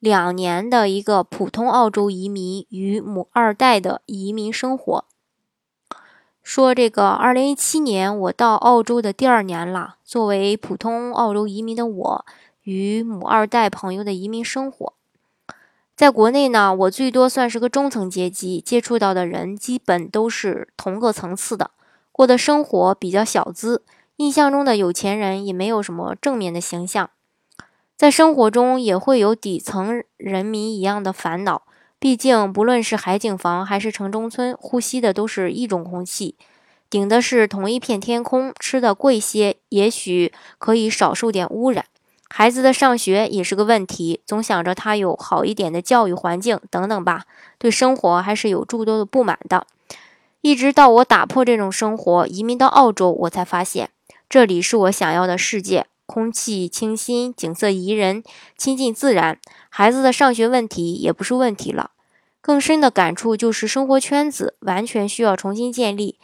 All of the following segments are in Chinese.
两年的一个普通澳洲移民与母二代的移民生活。说这个，二零一七年我到澳洲的第二年了。作为普通澳洲移民的我，与母二代朋友的移民生活，在国内呢，我最多算是个中层阶级，接触到的人基本都是同个层次的，过的生活比较小资。印象中的有钱人也没有什么正面的形象，在生活中也会有底层人民一样的烦恼。毕竟，不论是海景房还是城中村，呼吸的都是一种空气，顶的是同一片天空，吃的贵些，也许可以少受点污染。孩子的上学也是个问题，总想着他有好一点的教育环境等等吧，对生活还是有诸多的不满的。一直到我打破这种生活，移民到澳洲，我才发现这里是我想要的世界。空气清新，景色宜人，亲近自然，孩子的上学问题也不是问题了。更深的感触就是生活圈子完全需要重新建立，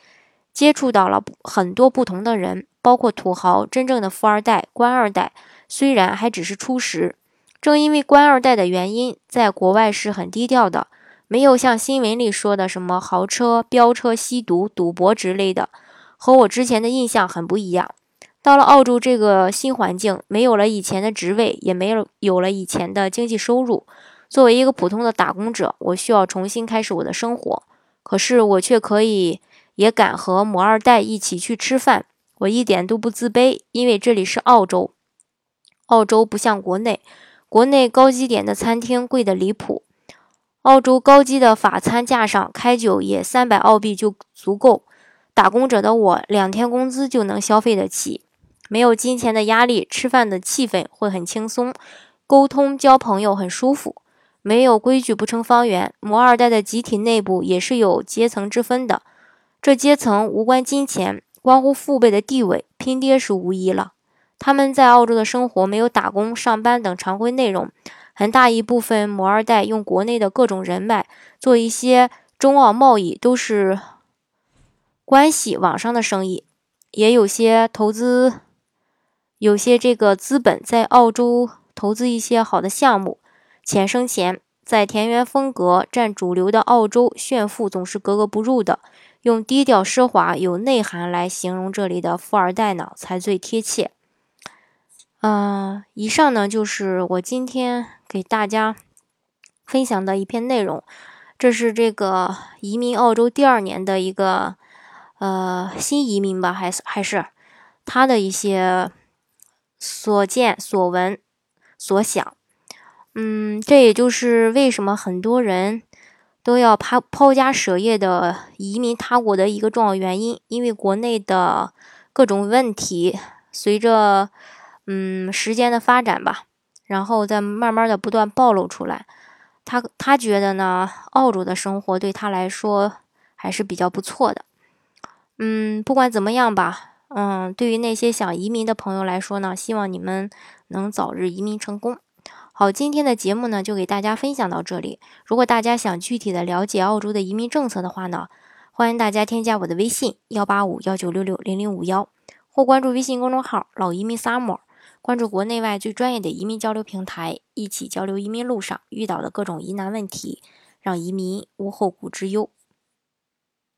接触到了很多不同的人，包括土豪、真正的富二代、官二代。虽然还只是初识，正因为官二代的原因，在国外是很低调的，没有像新闻里说的什么豪车、飙车、吸毒、赌博之类的，和我之前的印象很不一样。到了澳洲这个新环境，没有了以前的职位，也没有有了以前的经济收入。作为一个普通的打工者，我需要重新开始我的生活。可是我却可以，也敢和母二代一起去吃饭，我一点都不自卑，因为这里是澳洲。澳洲不像国内，国内高级点的餐厅贵得离谱，澳洲高级的法餐架上开酒也三百澳币就足够，打工者的我两天工资就能消费得起。没有金钱的压力，吃饭的气氛会很轻松，沟通交朋友很舒服。没有规矩不成方圆。摩二代的集体内部也是有阶层之分的，这阶层无关金钱，关乎父辈的地位，拼爹是无疑了。他们在澳洲的生活没有打工、上班等常规内容，很大一部分摩二代用国内的各种人脉做一些中澳贸易，都是关系网上的生意，也有些投资。有些这个资本在澳洲投资一些好的项目，钱生钱，在田园风格占主流的澳洲，炫富总是格格不入的。用低调奢华有内涵来形容这里的富二代呢，才最贴切。嗯，以上呢就是我今天给大家分享的一篇内容。这是这个移民澳洲第二年的一个呃新移民吧，还是还是他的一些。所见所闻所想，嗯，这也就是为什么很多人都要抛抛家舍业的移民他国的一个重要原因。因为国内的各种问题，随着嗯时间的发展吧，然后再慢慢的不断暴露出来。他他觉得呢，澳洲的生活对他来说还是比较不错的。嗯，不管怎么样吧。嗯，对于那些想移民的朋友来说呢，希望你们能早日移民成功。好，今天的节目呢就给大家分享到这里。如果大家想具体的了解澳洲的移民政策的话呢，欢迎大家添加我的微信幺八五幺九六六零零五幺，或关注微信公众号“老移民 summer”，关注国内外最专业的移民交流平台，一起交流移民路上遇到的各种疑难问题，让移民无后顾之忧。